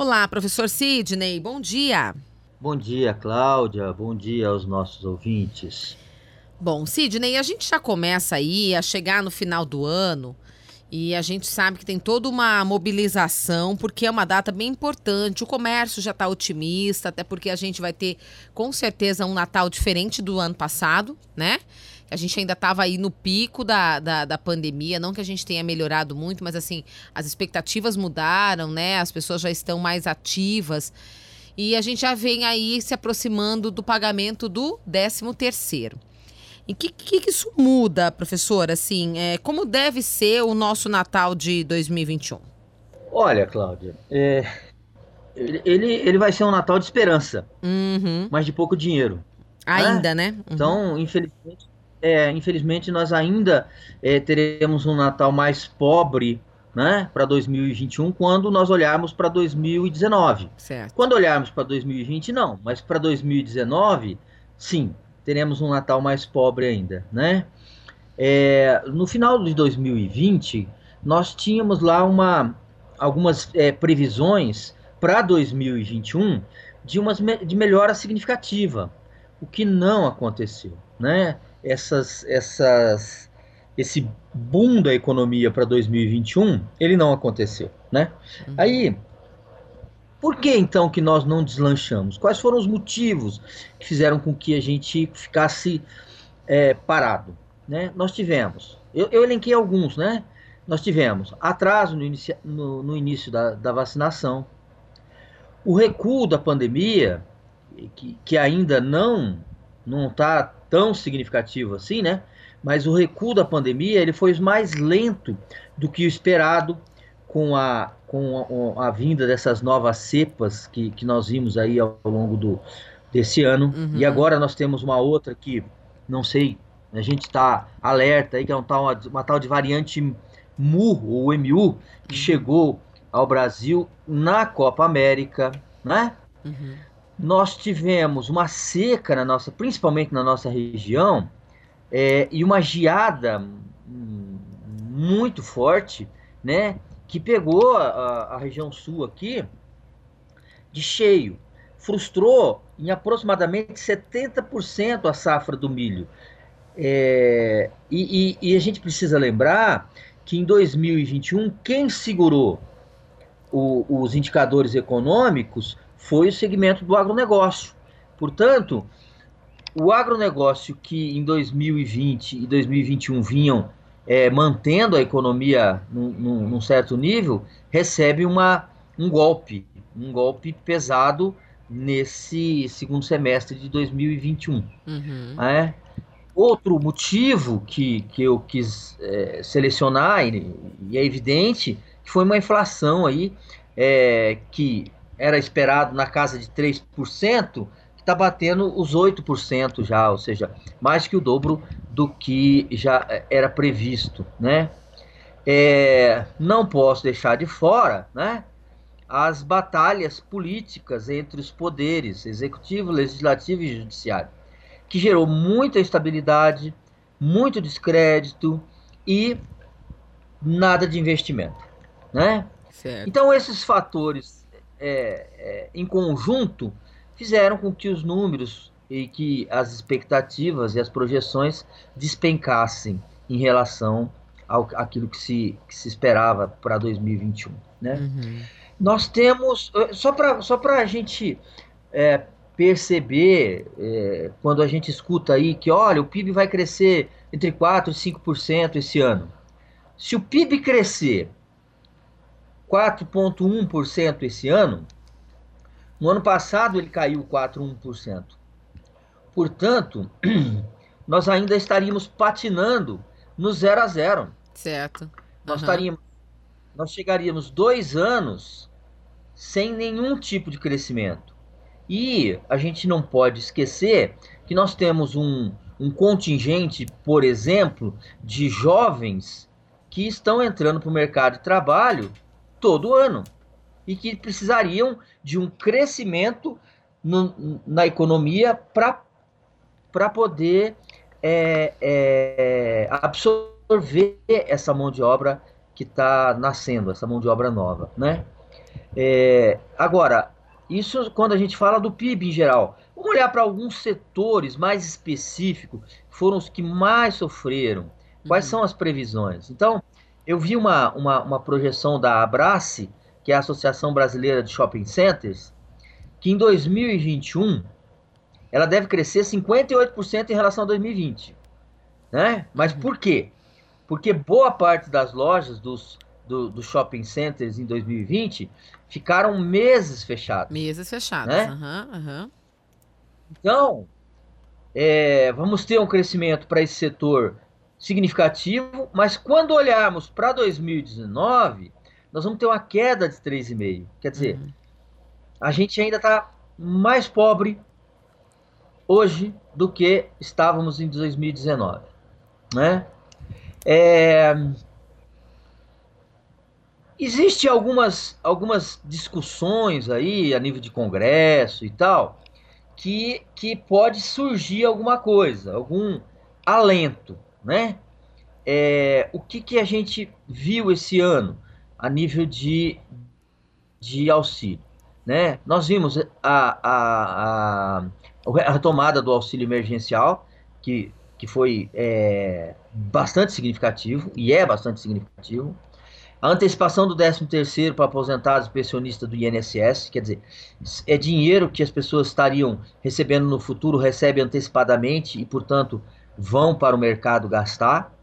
Olá, professor Sidney, bom dia. Bom dia, Cláudia. Bom dia aos nossos ouvintes. Bom, Sidney, a gente já começa aí a chegar no final do ano e a gente sabe que tem toda uma mobilização, porque é uma data bem importante. O comércio já está otimista, até porque a gente vai ter com certeza um Natal diferente do ano passado, né? A gente ainda estava aí no pico da, da, da, pandemia, não que a gente tenha melhorado muito, mas assim, as expectativas mudaram, né? As pessoas já estão mais ativas. E a gente já vem aí se aproximando do pagamento do 13 terceiro. E o que, que, que, isso muda, professor? Assim, é, como deve ser o nosso Natal de 2021? Olha, Cláudia, é, ele, ele vai ser um Natal de esperança, uhum. mas de pouco dinheiro. Ainda, né? né? Uhum. Então, infelizmente, é, infelizmente, nós ainda é, teremos um Natal mais pobre né, para 2021 quando nós olharmos para 2019. Certo. Quando olharmos para 2020, não, mas para 2019, sim, teremos um Natal mais pobre ainda. Né? É, no final de 2020, nós tínhamos lá uma, algumas é, previsões para 2021 de, umas, de melhora significativa, o que não aconteceu. Né? essas, essas, esse boom da economia para 2021, ele não aconteceu, né? Uhum. Aí, por que então que nós não deslanchamos? Quais foram os motivos que fizeram com que a gente ficasse é, parado? Né? Nós tivemos, eu, eu, elenquei alguns, né? Nós tivemos atraso no, inicia, no, no início da, da, vacinação, o recuo da pandemia, que, que ainda não não está tão significativo assim, né? Mas o recuo da pandemia ele foi mais lento do que o esperado com a, com a, a vinda dessas novas cepas que, que nós vimos aí ao, longo do, desse ano. Uhum. E agora nós temos uma outra que, não sei, a gente está alerta aí, que é um tal, uma, uma tal de variante MU, ou MU, que uhum. chegou ao Brasil na Copa América, né? Uhum nós tivemos uma seca na nossa, principalmente na nossa região, é, e uma geada muito forte, né, que pegou a, a, região sul aqui de cheio, frustrou em aproximadamente 70% a safra do milho. É, e, e, e, a gente precisa lembrar que em 2021 quem segurou o, os indicadores econômicos foi o segmento do agronegócio. Portanto, o agronegócio que em 2020 e 2021 vinham é, mantendo a economia num, num, num, certo nível, recebe uma, um golpe, um golpe pesado nesse segundo semestre de 2021. Uhum. É? Outro motivo que, que eu quis é, selecionar, e, e, é evidente, que foi uma inflação aí é, que era esperado na casa de 3%, está batendo os 8% já, ou seja, mais que o dobro do que já eh, era previsto, né? É, não posso deixar de fora, né, as batalhas políticas entre os poderes executivo, legislativo e judiciário, que gerou muita instabilidade, muito descrédito e nada de investimento, né? Certo. Então esses fatores é, é, em conjunto, fizeram com que os números e que as expectativas e as projeções despencassem em relação ao aquilo que se, que se esperava para 2021. Né? Uhum. Nós temos, eh, só para só a gente é, perceber, é, quando a gente escuta aí que, olha, o PIB vai crescer entre 4% e 5% esse ano. Se o PIB crescer 4,1% esse ano. No ano passado ele caiu 4,1%. Portanto, nós ainda estaríamos patinando no 0 a 0. Certo. Uhum. Nós estaríamos, nós chegaríamos dois anos sem nenhum tipo de crescimento. E a gente não pode esquecer que nós temos um, um contingente, por exemplo, de jovens que estão entrando para o mercado de trabalho todo ano e que precisariam de um crescimento no, na economia para poder é, é, absorver essa mão de obra que está nascendo, essa mão de obra nova, né? É, agora, isso quando a gente fala do PIB em geral. Vamos olhar para alguns setores mais específicos, foram os que mais sofreram. Quais uhum. são as previsões? Então, eu vi uma, uma, uma projeção da Abrace, que é a Associação Brasileira de Shopping Centers, que em 2021 ela deve crescer 58% em relação a 2020. Né? Mas por quê? Porque boa parte das lojas dos, do, do shopping centers em 2020 ficaram meses fechados. Meses fechados. Né? Uhum, uhum. Então, é, vamos ter um crescimento para esse setor significativo, mas quando olharmos para 2019, nós vamos ter uma queda de 3,5. Quer dizer, uhum. a gente ainda está mais pobre hoje do que estávamos em 2019, né? É, existe algumas algumas discussões aí a nível de congresso e tal que que pode surgir alguma coisa, algum alento, né? É, o que que a gente viu esse ano a nível de de auxílio, né? Nós vimos a, a, a a retomada do auxílio emergencial, que, que foi é, bastante significativo, e é bastante significativo. A antecipação do 13º para aposentados e pensionistas do INSS, quer dizer, é dinheiro que as pessoas estariam recebendo no futuro, recebem antecipadamente e, portanto, vão para o mercado gastar.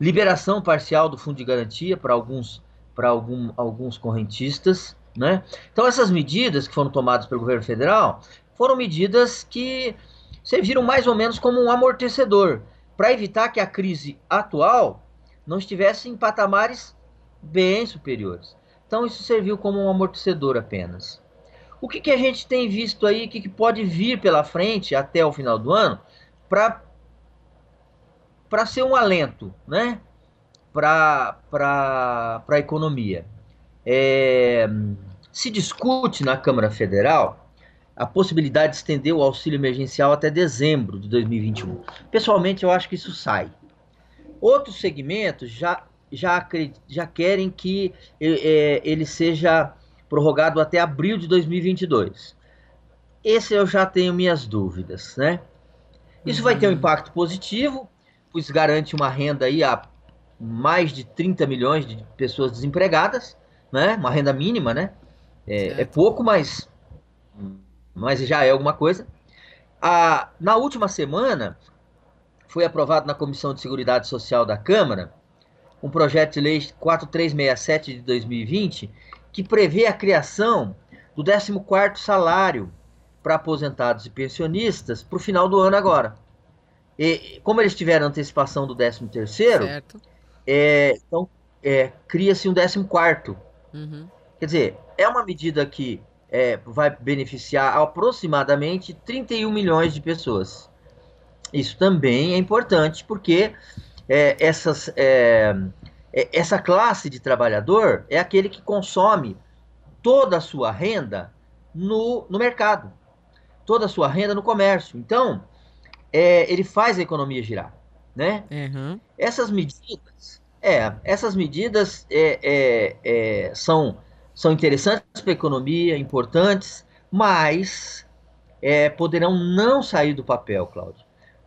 Liberação parcial do fundo de garantia para alguns, para algum, alguns correntistas. Né? Então, essas medidas que foram tomadas pelo governo federal foram medidas que serviram mais ou menos como um amortecedor para evitar que a crise atual não estivesse em patamares bem superiores. Então isso serviu como um amortecedor apenas. O que, que a gente tem visto aí, o que, que pode vir pela frente até o final do ano para ser um alento, né? Para a economia. É, se discute na Câmara Federal a possibilidade de estender o auxílio emergencial até dezembro de 2021. Pessoalmente, eu acho que isso sai. Outros segmentos já, já, já querem que é, ele seja prorrogado até abril de 2022. Esse eu já tenho minhas dúvidas, né? Isso vai ter um uhum. impacto positivo, pois garante uma renda aí a mais de 30 milhões de pessoas desempregadas, né? Uma renda mínima, né? É, é pouco, mas mas já é alguma coisa. A, na última semana, foi aprovado na Comissão de Seguridade Social da Câmara um projeto de lei 4367 de 2020 que prevê a criação do 14º salário para aposentados e pensionistas para o final do ano agora. E, como eles tiveram antecipação do 13º, é, então é, cria-se um 14º. Uhum. Quer dizer, é uma medida que é, vai beneficiar aproximadamente 31 milhões de pessoas. Isso também é importante porque é, essas, é, é, essa classe de trabalhador é aquele que consome toda a sua renda no, no mercado, toda a sua renda no comércio. Então, ele faz a economia girar, né? Uhum. Essas medidas, é, essas medidas é, é, são são interessantes para a economia, importantes, mas é, poderão não sair do papel, Cláudio.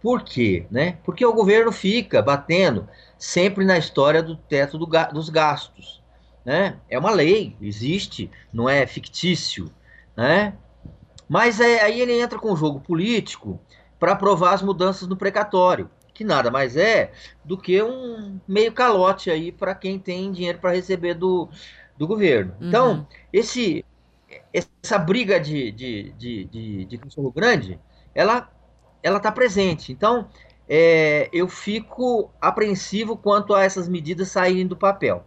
Por quê? Né? Porque o governo fica batendo sempre na história do teto do, dos gastos. Né? É uma lei, existe, não é fictício. Né? Mas é, aí ele entra com o jogo político para aprovar as mudanças no precatório, que nada mais é do que um meio calote aí para quem tem dinheiro para receber do, do governo. Uhum. Então, esse, essa briga de, de, de, de, de consumo grande, ela ela está presente. Então, é, eu fico apreensivo quanto a essas medidas saírem do papel.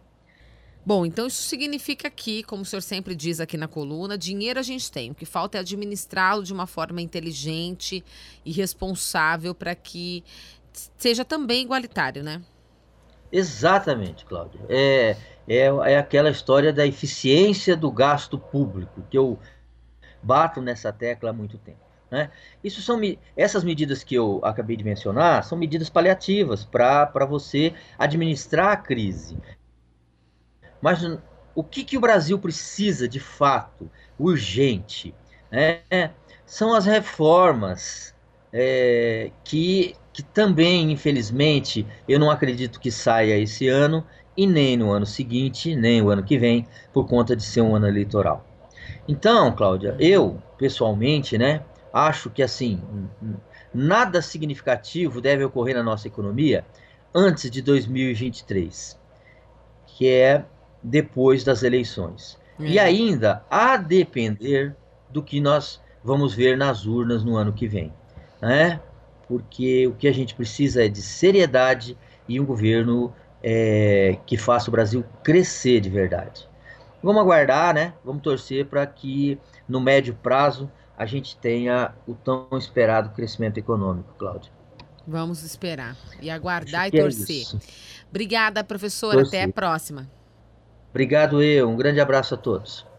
Bom, então isso significa que, como o senhor sempre diz aqui na coluna, dinheiro a gente tem. O que falta é administrá-lo de uma forma inteligente e responsável para que seja também igualitário, né? Exatamente, Cláudio. É, é, é aquela história da eficiência do gasto público, que eu bato nessa tecla há muito tempo. Né? Isso são essas medidas que eu acabei de mencionar são medidas paliativas para você administrar a crise. Mas o que, que o Brasil precisa de fato, urgente, né? são as reformas é, que, que também, infelizmente, eu não acredito que saia esse ano e nem no ano seguinte, nem o ano que vem, por conta de ser um ano eleitoral. Então, Cláudia, eu pessoalmente, né, acho que assim, nada significativo deve ocorrer na nossa economia antes de 2023, que é depois das eleições. É. E ainda a depender do que nós vamos ver nas urnas no ano que vem, né? Porque o que a gente precisa é de seriedade e um governo é, que faça o Brasil crescer de verdade. Vamos aguardar, né? Vamos torcer para que no médio prazo a gente tenha o tão esperado crescimento econômico, Cláudio. Vamos esperar e aguardar e é torcer. É Obrigada, professora. Torcer. Até a próxima. Obrigado, eu. Um grande abraço a todos.